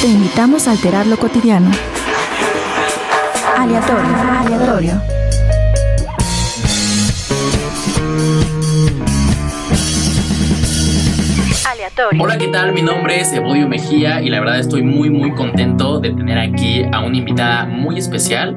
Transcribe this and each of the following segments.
Te invitamos a alterar lo cotidiano. Aleatorio, aleatorio. Aleatorio. Hola, ¿qué tal? Mi nombre es Evodio Mejía y la verdad estoy muy muy contento de tener aquí a una invitada muy especial,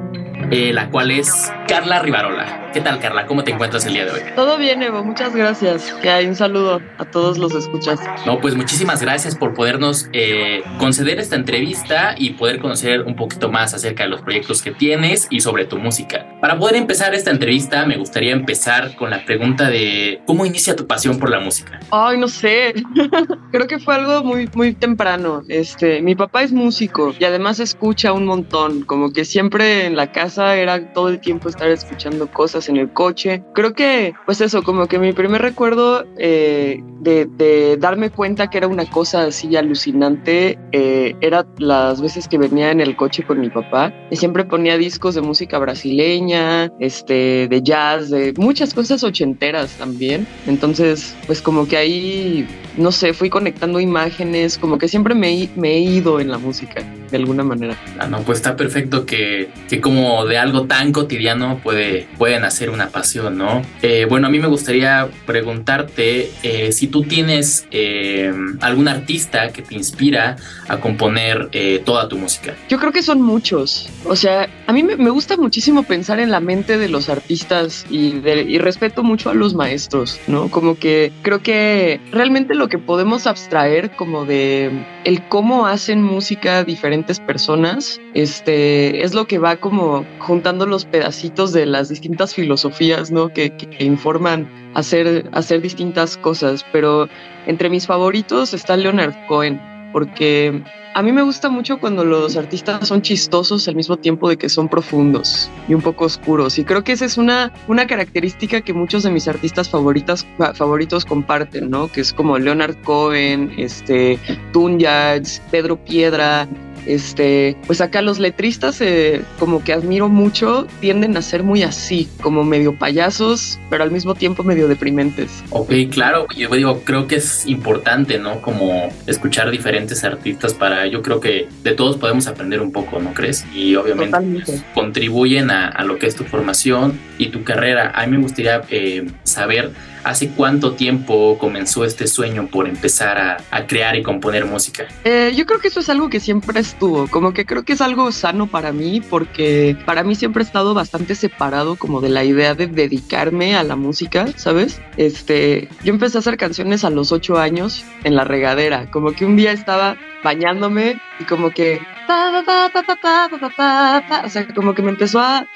eh, la cual es Carla Rivarola. ¿Qué tal, Carla? ¿Cómo te encuentras el día de hoy? Todo bien, Evo. Muchas gracias. Que hay un saludo a todos los escuchas. No, pues muchísimas gracias por podernos eh, conceder esta entrevista y poder conocer un poquito más acerca de los proyectos que tienes y sobre tu música. Para poder empezar esta entrevista, me gustaría empezar con la pregunta de cómo inicia tu pasión por la música. Ay, no sé. Creo que fue algo muy, muy temprano. Este, mi papá es músico y además escucha un montón. Como que siempre en la casa era todo el tiempo estar escuchando cosas en el coche. Creo que, pues eso, como que mi primer recuerdo eh, de, darme cuenta que era una cosa así alucinante eh, era las veces que venía en el coche con mi papá y siempre ponía discos de música brasileña, este, de jazz, de muchas cosas ochenteras también. Entonces, pues como que ahí, no sé, fui conectando imágenes, como que siempre me, me he ido en la música de alguna manera. Ah, no, pues está perfecto que, que como de algo tan cotidiano puede, pueden hacer una pasión, ¿no? Eh, bueno, a mí me gustaría preguntarte eh, si tú tienes eh, algún artista que te inspira a componer toda tu música. Yo creo que son muchos. O sea, a mí me, gusta muchísimo pensar en la mente de los artistas y, y respeto mucho a los maestros, ¿no? Como que creo que realmente lo que podemos abstraer como de el cómo hacen música personas, este, es lo que va como juntando los pedacitos de las distintas filosofías, ¿no? Que, informan hacer, hacer distintas cosas, pero entre mis favoritos está Leonard Cohen, porque a mí me gusta mucho cuando los artistas son chistosos al mismo tiempo de que son profundos y un poco oscuros. Y creo que esa es una, una característica que muchos de mis artistas favoritas, favoritos comparten, ¿no? Que es como Leonard Cohen, este, Pedro Piedra, este, pues acá los letristas, eh, como que admiro mucho, tienden a ser muy así, como medio payasos, pero al mismo tiempo medio deprimentes. Ok, claro, yo digo, creo que es importante, ¿no? Como escuchar diferentes artistas para, yo creo que de todos podemos aprender un poco, ¿no crees? Y obviamente pues, contribuyen a, lo que es tu formación y tu carrera. A mí me gustaría eh, saber ¿Hace cuánto tiempo comenzó este sueño por empezar a, crear y componer música? Eh, yo creo que eso es algo que siempre estuvo, como que creo que es algo sano para mí, porque para mí siempre he estado bastante separado como de la idea de dedicarme a la música, ¿sabes? Este, yo empecé a hacer canciones a los ocho años en la regadera, como que un día estaba bañándome y como que o sea, como que me empezó a,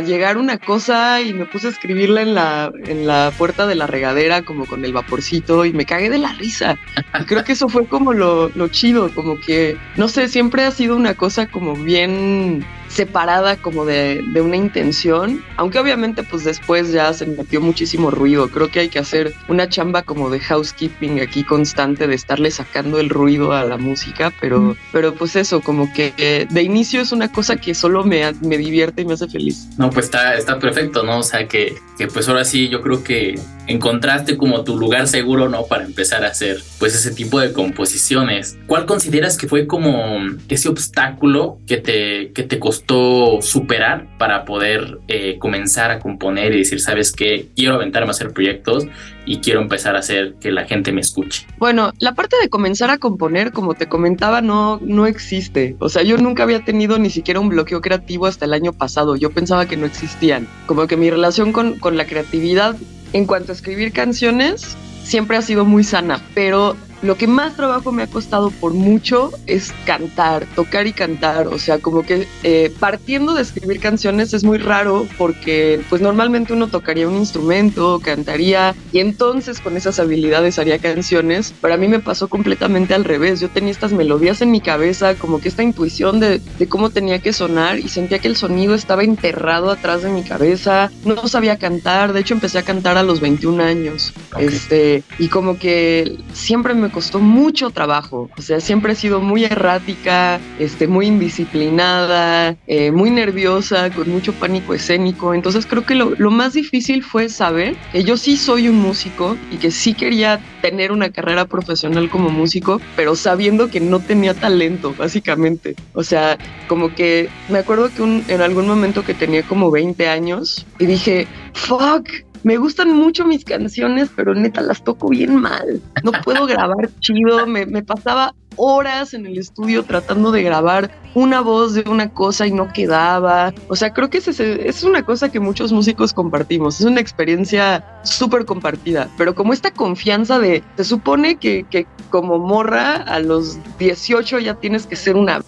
llegar una cosa y me puse a escribirla en la, en la puerta de la regadera, como con el vaporcito, y me cagué de la risa. Y creo que eso fue como lo, lo chido, como que, no sé, siempre ha sido una cosa como bien separada como de, de, una intención, aunque obviamente pues después ya se metió muchísimo ruido. Creo que hay que hacer una chamba como de housekeeping aquí constante de estarle sacando el ruido a la música, pero, pero pues eso, como que de inicio es una cosa que solo me, me divierte y me hace feliz. No, pues está, está perfecto, ¿no? O sea que, que pues ahora sí yo creo que encontraste como tu lugar seguro, ¿no? Para empezar a hacer pues ese tipo de composiciones. ¿Cuál consideras que fue como ese obstáculo que te, que te costó superar para poder eh, comenzar a componer y decir, sabes qué, quiero aventarme a hacer proyectos y quiero empezar a hacer que la gente me escuche? Bueno, la parte de comenzar a componer, como te comentaba, no, no existe. O sea, yo nunca había tenido ni siquiera un bloqueo creativo hasta el año pasado. Yo pensaba que no existían. Como que mi relación con, con la creatividad en cuanto a escribir canciones, siempre ha sido muy sana, pero lo que más trabajo me ha costado por mucho es cantar, tocar y cantar. O sea, como que eh, partiendo de escribir canciones es muy raro porque pues normalmente uno tocaría un instrumento, cantaría y entonces con esas habilidades haría canciones. Pero a mí me pasó completamente al revés. Yo tenía estas melodías en mi cabeza, como que esta intuición de, de cómo tenía que sonar y sentía que el sonido estaba enterrado atrás de mi cabeza. No sabía cantar. De hecho, empecé a cantar a los 21 años. Este, y como que siempre me costó mucho trabajo. O sea, siempre he sido muy errática, este, muy indisciplinada, eh, muy nerviosa, con mucho pánico escénico. Entonces creo que lo, lo más difícil fue saber que yo sí soy un músico y que sí quería tener una carrera profesional como músico, pero sabiendo que no tenía talento, básicamente. O sea, como que me acuerdo que en algún momento que tenía como 20 años y dije, fuck, me gustan mucho mis canciones, pero neta las toco bien mal. No puedo grabar chido. Me, me, pasaba horas en el estudio tratando de grabar una voz de una cosa y no quedaba. O sea, creo que es, es una cosa que muchos músicos compartimos. Es una experiencia súper compartida. Pero como esta confianza de, se supone que, que como morra a los 18 ya tienes que ser una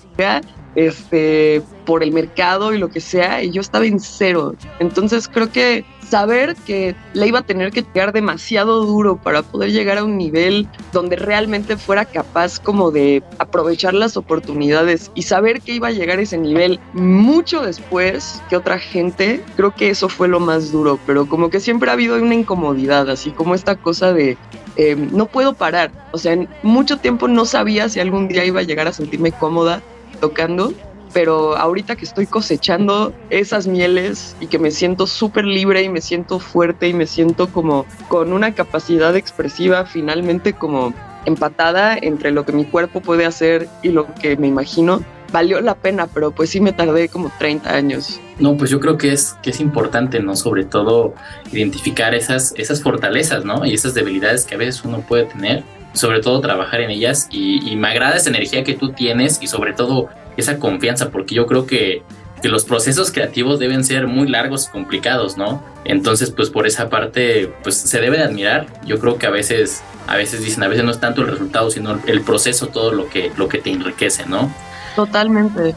este, por el mercado y lo que sea, y yo estaba en cero. Entonces creo que saber que le iba a tener que llegar demasiado duro para poder llegar a un nivel donde realmente fuera capaz como de aprovechar las oportunidades y saber que iba a llegar a ese nivel mucho después que otra gente, creo que eso fue lo más duro, pero como que siempre ha habido una incomodidad, así como esta cosa de eh, no puedo parar, o sea, en mucho tiempo no sabía si algún día iba a llegar a sentirme cómoda tocando, pero ahorita que estoy cosechando esas mieles y que me siento súper libre y me siento fuerte y me siento como con una capacidad expresiva finalmente como empatada entre lo que mi cuerpo puede hacer y lo que me imagino, valió la pena, pero pues sí me tardé como 30 años. No, pues yo creo que es, que es importante, ¿no? Sobre todo identificar esas, esas fortalezas, ¿no? Y esas debilidades que a veces uno puede tener sobre todo trabajar en ellas y, y, me agrada esa energía que tú tienes y sobre todo esa confianza, porque yo creo que, que, los procesos creativos deben ser muy largos y complicados, ¿no? Entonces, pues por esa parte, pues se debe de admirar. Yo creo que a veces, a veces dicen, a veces no es tanto el resultado, sino el proceso, todo lo que, lo que te enriquece, ¿no? Totalmente.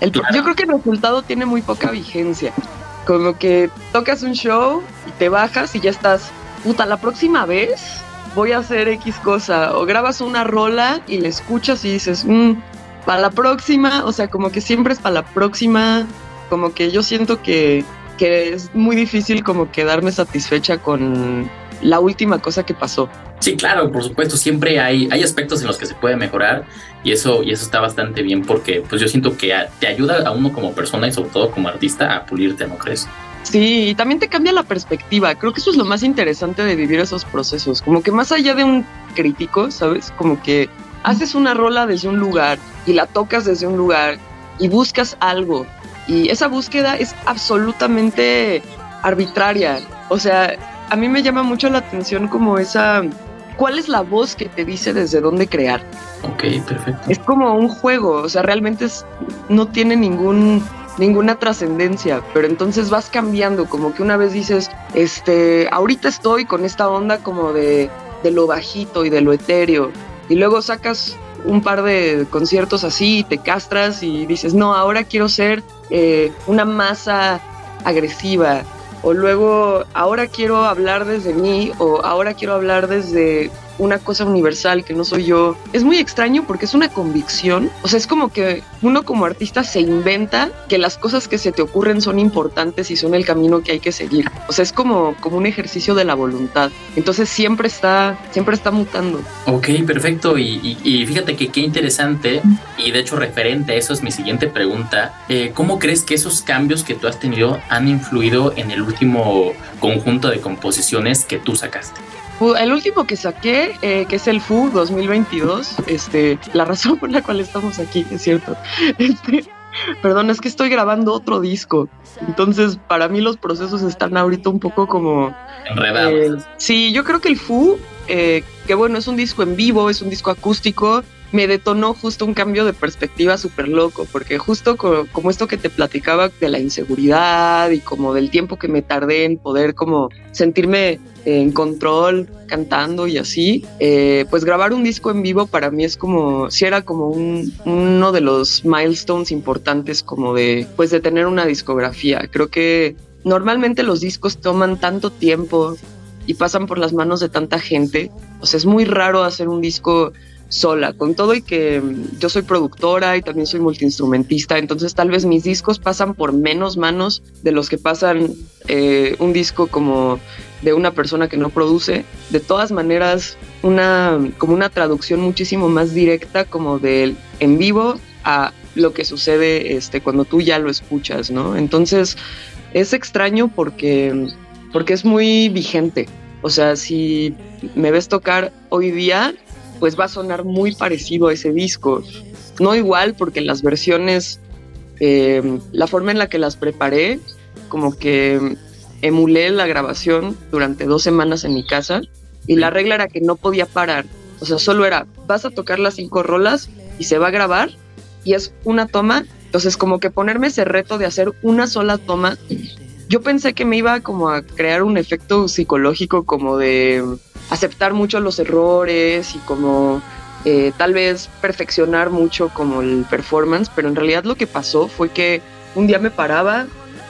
El, claro. Yo creo que el resultado tiene muy poca vigencia. Como que tocas un show y te bajas y ya estás, puta, la próxima vez voy a hacer X cosa, o grabas una rola y la escuchas y dices, mmm, para la próxima, o sea, como que siempre es para la próxima, como que yo siento que, que es muy difícil como quedarme satisfecha con la última cosa que pasó. Sí, claro, por supuesto, siempre hay, hay aspectos en los que se puede mejorar y eso, y eso está bastante bien porque pues yo siento que te ayuda a uno como persona y sobre todo como artista a pulirte, ¿no crees? Sí, y también te cambia la perspectiva. Creo que eso es lo más interesante de vivir esos procesos. Como que más allá de un crítico, ¿sabes? Como que haces una rola desde un lugar y la tocas desde un lugar y buscas algo. Y esa búsqueda es absolutamente arbitraria. O sea, a mí me llama mucho la atención como esa... ¿Cuál es la voz que te dice desde dónde crear? Ok, perfecto. Es como un juego, o sea, realmente es, no tiene ningún ninguna trascendencia, pero entonces vas cambiando, como que una vez dices, este, ahorita estoy con esta onda como de, de lo bajito y de lo etéreo, y luego sacas un par de conciertos así y te castras y dices, no, ahora quiero ser eh, una masa agresiva, o luego ahora quiero hablar desde mí, o ahora quiero hablar desde una cosa universal que no soy yo. Es muy extraño porque es una convicción. O sea, es como que uno como artista se inventa que las cosas que se te ocurren son importantes y son el camino que hay que seguir. O sea, es como, como un ejercicio de la voluntad. Entonces siempre está, siempre está mutando. Ok, perfecto. Y, fíjate que qué interesante. Y de hecho, referente a eso es mi siguiente pregunta. Eh, ¿Cómo crees que esos cambios que tú has tenido han influido en el último conjunto de composiciones que tú sacaste? El último que saqué, eh, que es el FU 2022, este, la razón por la cual estamos aquí, es cierto. Este, perdón, es que estoy grabando otro disco. Entonces, para mí los procesos están ahorita un poco como... Enredados. Eh, sí, yo creo que el FU, eh, que bueno, es un disco en vivo, es un disco acústico. Me detonó justo un cambio de perspectiva súper loco, porque justo como, esto que te platicaba de la inseguridad y como del tiempo que me tardé en poder como sentirme en control cantando y así, eh, pues grabar un disco en vivo para mí es como, si era como un, uno de los milestones importantes como de, pues de tener una discografía. Creo que normalmente los discos toman tanto tiempo y pasan por las manos de tanta gente, o sea, es muy raro hacer un disco sola, con todo y que mm, yo soy productora y también soy multiinstrumentista, entonces tal vez mis discos pasan por menos manos de los que pasan eh, un disco como de una persona que no produce. De todas maneras, una, como una traducción muchísimo más directa como del en vivo a lo que sucede este, cuando tú ya lo escuchas, ¿no? Entonces es extraño porque, porque es muy vigente. O sea, si me ves tocar hoy día, pues va a sonar muy parecido a ese disco. No igual porque las versiones, eh, la forma en la que las preparé, como que emulé la grabación durante dos semanas en mi casa y la regla era que no podía parar. O sea, solo era, vas a tocar las cinco rolas y se va a grabar y es una toma. Entonces, como que ponerme ese reto de hacer una sola toma, yo pensé que me iba como a crear un efecto psicológico como de aceptar mucho los errores y como eh, tal vez perfeccionar mucho como el performance, pero en realidad lo que pasó fue que un día me paraba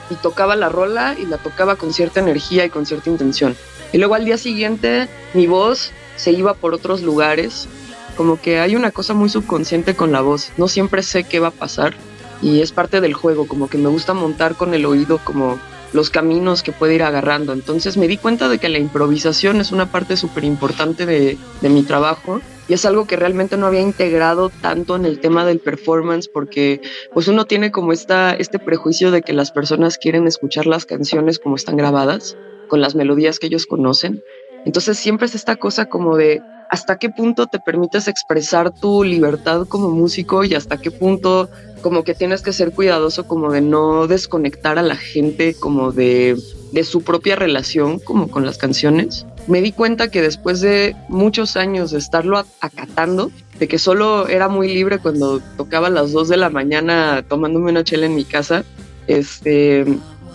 y tocaba la rola y la tocaba con cierta energía y con cierta intención. Y luego al día siguiente mi voz se iba por otros lugares, como que hay una cosa muy subconsciente con la voz, no siempre sé qué va a pasar y es parte del juego, como que me gusta montar con el oído como los caminos que puede ir agarrando. Entonces me di cuenta de que la improvisación es una parte súper importante de, de, mi trabajo y es algo que realmente no había integrado tanto en el tema del performance porque pues uno tiene como esta, este prejuicio de que las personas quieren escuchar las canciones como están grabadas, con las melodías que ellos conocen. Entonces siempre es esta cosa como de hasta qué punto te permites expresar tu libertad como músico y hasta qué punto como que tienes que ser cuidadoso como de no desconectar a la gente como de, de su propia relación como con las canciones. Me di cuenta que después de muchos años de estarlo acatando, de que solo era muy libre cuando tocaba a las 2 de la mañana tomándome una chela en mi casa, este,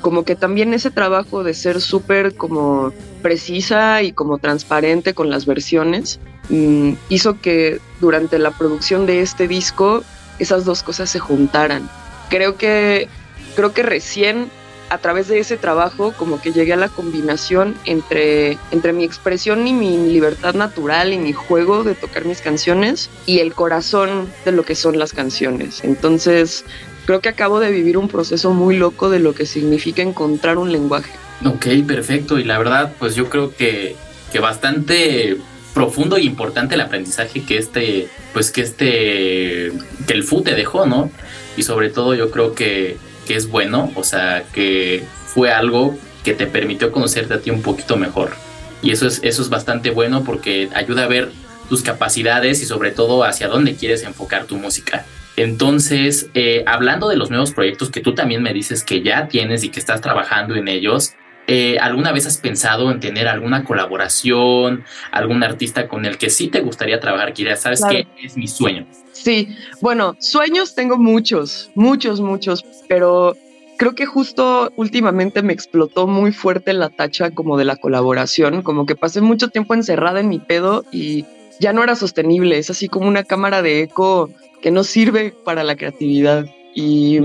como que también ese trabajo de ser súper como precisa y como transparente con las versiones mm, hizo que durante la producción de este disco esas dos cosas se juntaran. Creo que, creo que recién a través de ese trabajo como que llegué a la combinación entre, entre mi expresión y mi libertad natural y mi juego de tocar mis canciones y el corazón de lo que son las canciones. Entonces creo que acabo de vivir un proceso muy loco de lo que significa encontrar un lenguaje. Ok, perfecto. Y la verdad, pues yo creo que, que bastante profundo y importante el aprendizaje que este, pues que este, que el FU te dejó, ¿no? Y sobre todo yo creo que, que es bueno, o sea, que fue algo que te permitió conocerte a ti un poquito mejor. Y eso es, eso es bastante bueno porque ayuda a ver tus capacidades y sobre todo hacia dónde quieres enfocar tu música. Entonces, eh, hablando de los nuevos proyectos que tú también me dices que ya tienes y que estás trabajando en ellos, eh, ¿alguna vez has pensado en tener alguna colaboración, algún artista con el que sí te gustaría trabajar? Que sabes que es mi sueño. Sí, bueno, sueños tengo muchos, muchos, muchos, pero creo que justo últimamente me explotó muy fuerte la tacha como de la colaboración, como que pasé mucho tiempo encerrada en mi pedo y ya no era sostenible, es así como una cámara de eco que no sirve para la creatividad. Y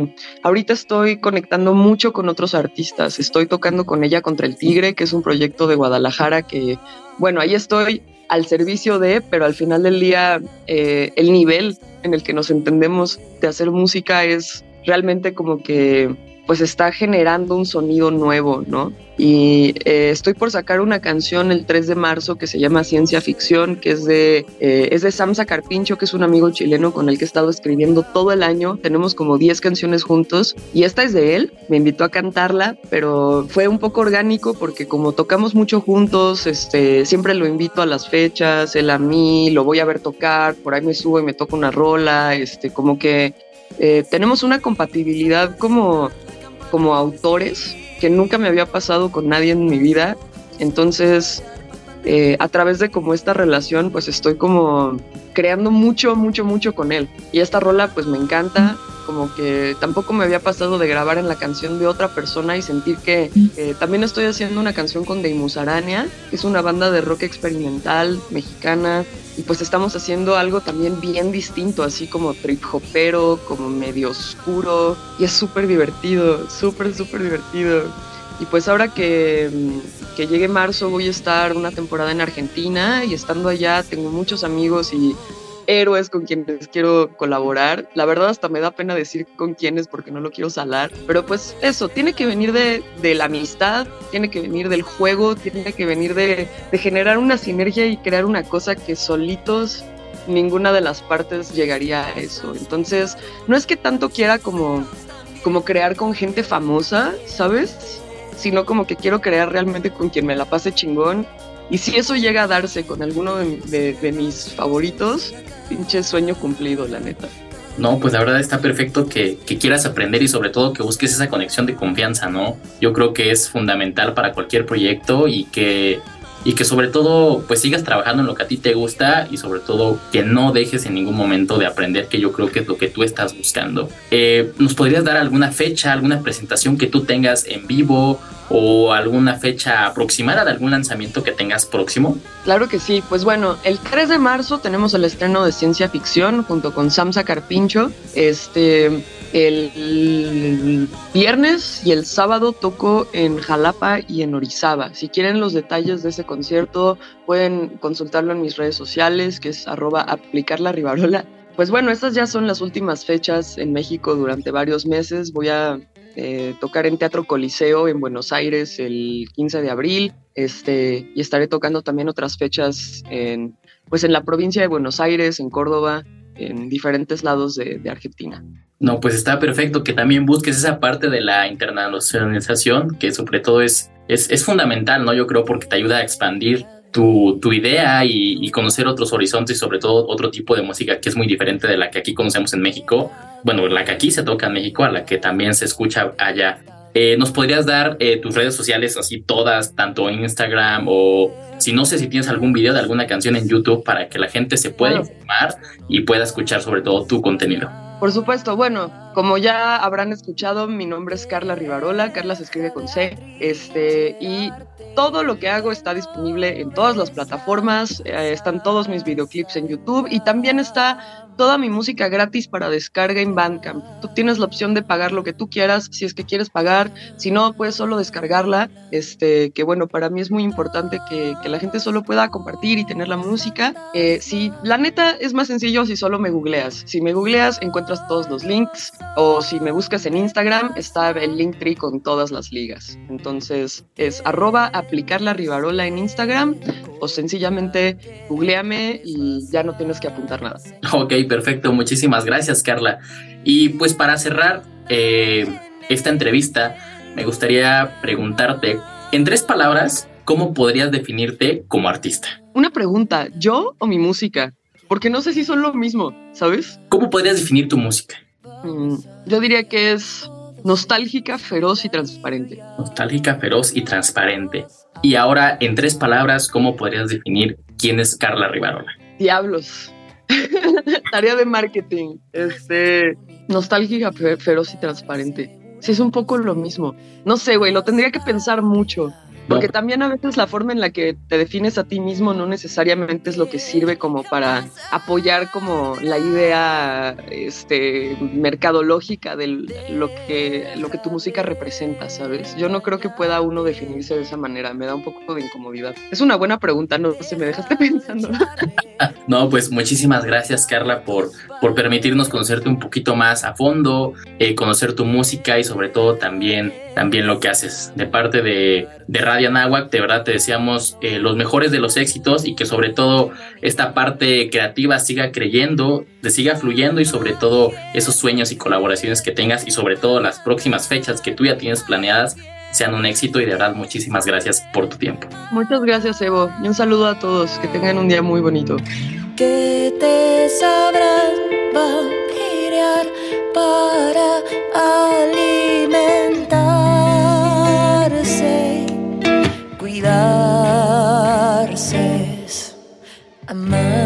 ahorita estoy conectando mucho con otros artistas. Estoy tocando con ella contra el Tigre, que es un proyecto de Guadalajara que, bueno, ahí estoy al servicio de, pero al final del día eh, el nivel en el que nos entendemos de hacer música es realmente como que pues está generando un sonido nuevo, ¿no? Y eh, estoy por sacar una canción el 3 de marzo que se llama Ciencia Ficción, que es de, eh, es de Samsa Carpincho, que es un amigo chileno con el que he estado escribiendo todo el año. Tenemos como 10 canciones juntos y esta es de él. Me invitó a cantarla, pero fue un poco orgánico porque como tocamos mucho juntos, este, siempre lo invito a las fechas, él a mí, lo voy a ver tocar, por ahí me subo y me toco una rola, este, como que eh, tenemos una compatibilidad como como autores que nunca me había pasado con nadie en mi vida. Entonces, eh, a través de como esta relación, pues estoy como creando mucho, mucho, mucho con él. Y esta rola pues me encanta, como que tampoco me había pasado de grabar en la canción de otra persona y sentir que eh, también estoy haciendo una canción con Deimus Arania, que es una banda de rock experimental mexicana, y pues estamos haciendo algo también bien distinto, así como trip hopero, como medio oscuro, y es súper divertido, súper, súper divertido. Y pues ahora que, que llegue marzo voy a estar una temporada en Argentina y estando allá tengo muchos amigos y héroes con quienes quiero colaborar. La verdad hasta me da pena decir con quiénes porque no lo quiero salar. Pero pues eso, tiene que venir de, de la amistad, tiene que venir del juego, tiene que venir de, de generar una sinergia y crear una cosa que solitos ninguna de las partes llegaría a eso. Entonces, no es que tanto quiera como, como crear con gente famosa, ¿sabes? sino como que quiero crear realmente con quien me la pase chingón. Y si eso llega a darse con alguno de, mis favoritos, pinche sueño cumplido, la neta. No, pues la verdad está perfecto que, que, quieras aprender y sobre todo que busques esa conexión de confianza, ¿no? Yo creo que es fundamental para cualquier proyecto y que y que sobre todo pues sigas trabajando en lo que a ti te gusta y sobre todo que no dejes en ningún momento de aprender que yo creo que es lo que tú estás buscando. Eh, ¿Nos podrías dar alguna fecha, alguna presentación que tú tengas en vivo o alguna fecha aproximada de algún lanzamiento que tengas próximo? Claro que sí, pues bueno, el 3 de marzo tenemos el estreno de ciencia ficción junto con Samsa Carpincho. Este, el viernes y el sábado toco en Jalapa y en Orizaba. Si quieren los detalles de ese concierto, pueden consultarlo en mis redes sociales, que es arroba aplicar. Pues bueno, estas ya son las últimas fechas en México durante varios meses. Voy a eh, tocar en Teatro Coliseo en Buenos Aires el 15 de abril este, y estaré tocando también otras fechas en, pues en la provincia de Buenos Aires, en Córdoba, en diferentes lados de, de Argentina. No, pues está perfecto que también busques esa parte de la internacionalización, que sobre todo es, es, es fundamental, ¿no? Yo creo porque te ayuda a expandir tu, tu idea y, y, conocer otros horizontes y sobre todo otro tipo de música que es muy diferente de la que aquí conocemos en México. Bueno, la que aquí se toca en México, a la que también se escucha allá. Eh, ¿Nos podrías dar eh, tus redes sociales así todas, tanto en Instagram o si no sé si tienes algún video de alguna canción en YouTube para que la gente se pueda informar y pueda escuchar sobre todo tu contenido? Por supuesto, bueno, como ya habrán escuchado, mi nombre es Carla Rivarola, Carla se escribe con C, este, y todo lo que hago está disponible en todas las plataformas, eh, están todos mis videoclips en YouTube y también está toda mi música gratis para descarga en Bandcamp. Tú tienes la opción de pagar lo que tú quieras, si es que quieres pagar, si no, puedes solo descargarla, este, que bueno, para mí es muy importante que, que la gente solo pueda compartir y tener la música. Eh, si la neta es más sencillo si solo me googleas. Si me googleas, encuentras todos los links, o si me buscas en Instagram, está el link tree con todas las ligas. Entonces es arroba aplicar la rivarola en Instagram, o sencillamente googleame y ya no tienes que apuntar nada. Ok, perfecto. Muchísimas gracias, Carla. Y pues para cerrar eh, esta entrevista, me gustaría preguntarte, en tres palabras, ¿cómo podrías definirte como artista? Una pregunta, ¿yo o mi música? Porque no sé si son lo mismo, ¿sabes? ¿Cómo podrías definir tu música? Mm, yo diría que es nostálgica, feroz y transparente. Nostálgica, feroz y transparente. Y ahora, en tres palabras, ¿cómo podrías definir quién es Carla Rivarola? Diablos. Tarea de marketing. Este, nostálgica, feroz y transparente. Sí, es un poco lo mismo. No sé, güey, lo tendría que pensar mucho. Porque también a veces la forma en la que te defines a ti mismo no necesariamente es lo que sirve como para apoyar como la idea este, mercadológica de lo que, lo que tu música representa, ¿sabes? Yo no creo que pueda uno definirse de esa manera, me da un poco de incomodidad. Es una buena pregunta, no sé, me dejaste pensando. no, pues muchísimas gracias Carla por, por permitirnos conocerte un poquito más a fondo, eh, conocer tu música y sobre todo también, también lo que haces de parte de, de Radio Nahuac, de verdad te deseamos eh, los mejores de los éxitos y que sobre todo esta parte creativa siga creyendo, te siga fluyendo y sobre todo esos sueños y colaboraciones que tengas y sobre todo las próximas fechas que tú ya tienes planeadas sean un éxito y de verdad muchísimas gracias por tu tiempo. Muchas gracias Evo y un saludo a todos, que tengan un día muy bonito. Que te sabrán para cuidarse amarse.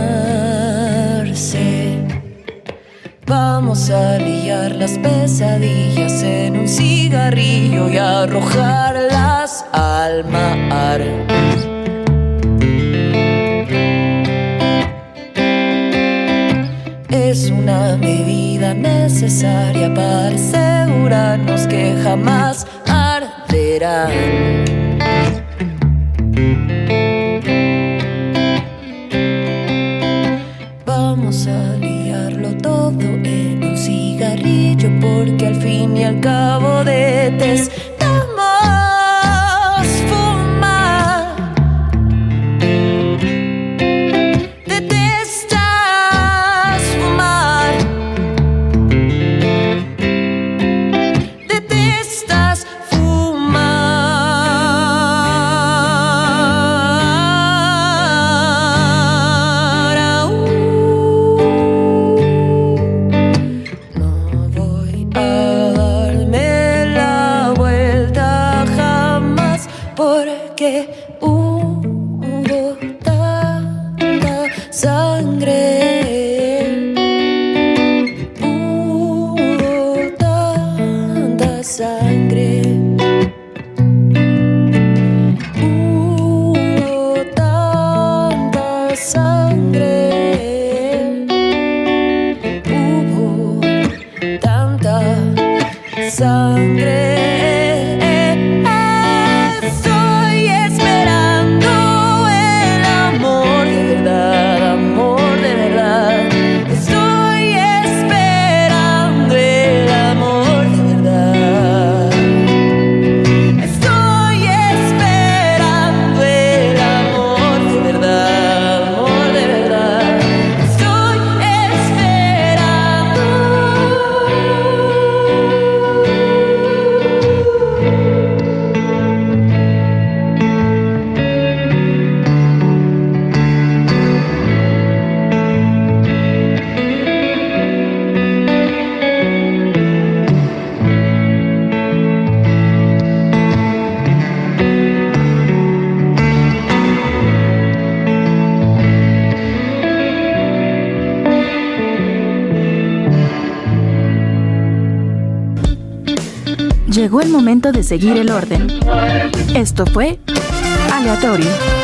Vamos a liar las pesadillas en un cigarrillo y arrojarlas al mar. Es una medida necesaria para asegurarnos que jamás arderán. Porque al fin y al cabo detestamos Llegó el momento de seguir el orden. Esto fue aleatorio.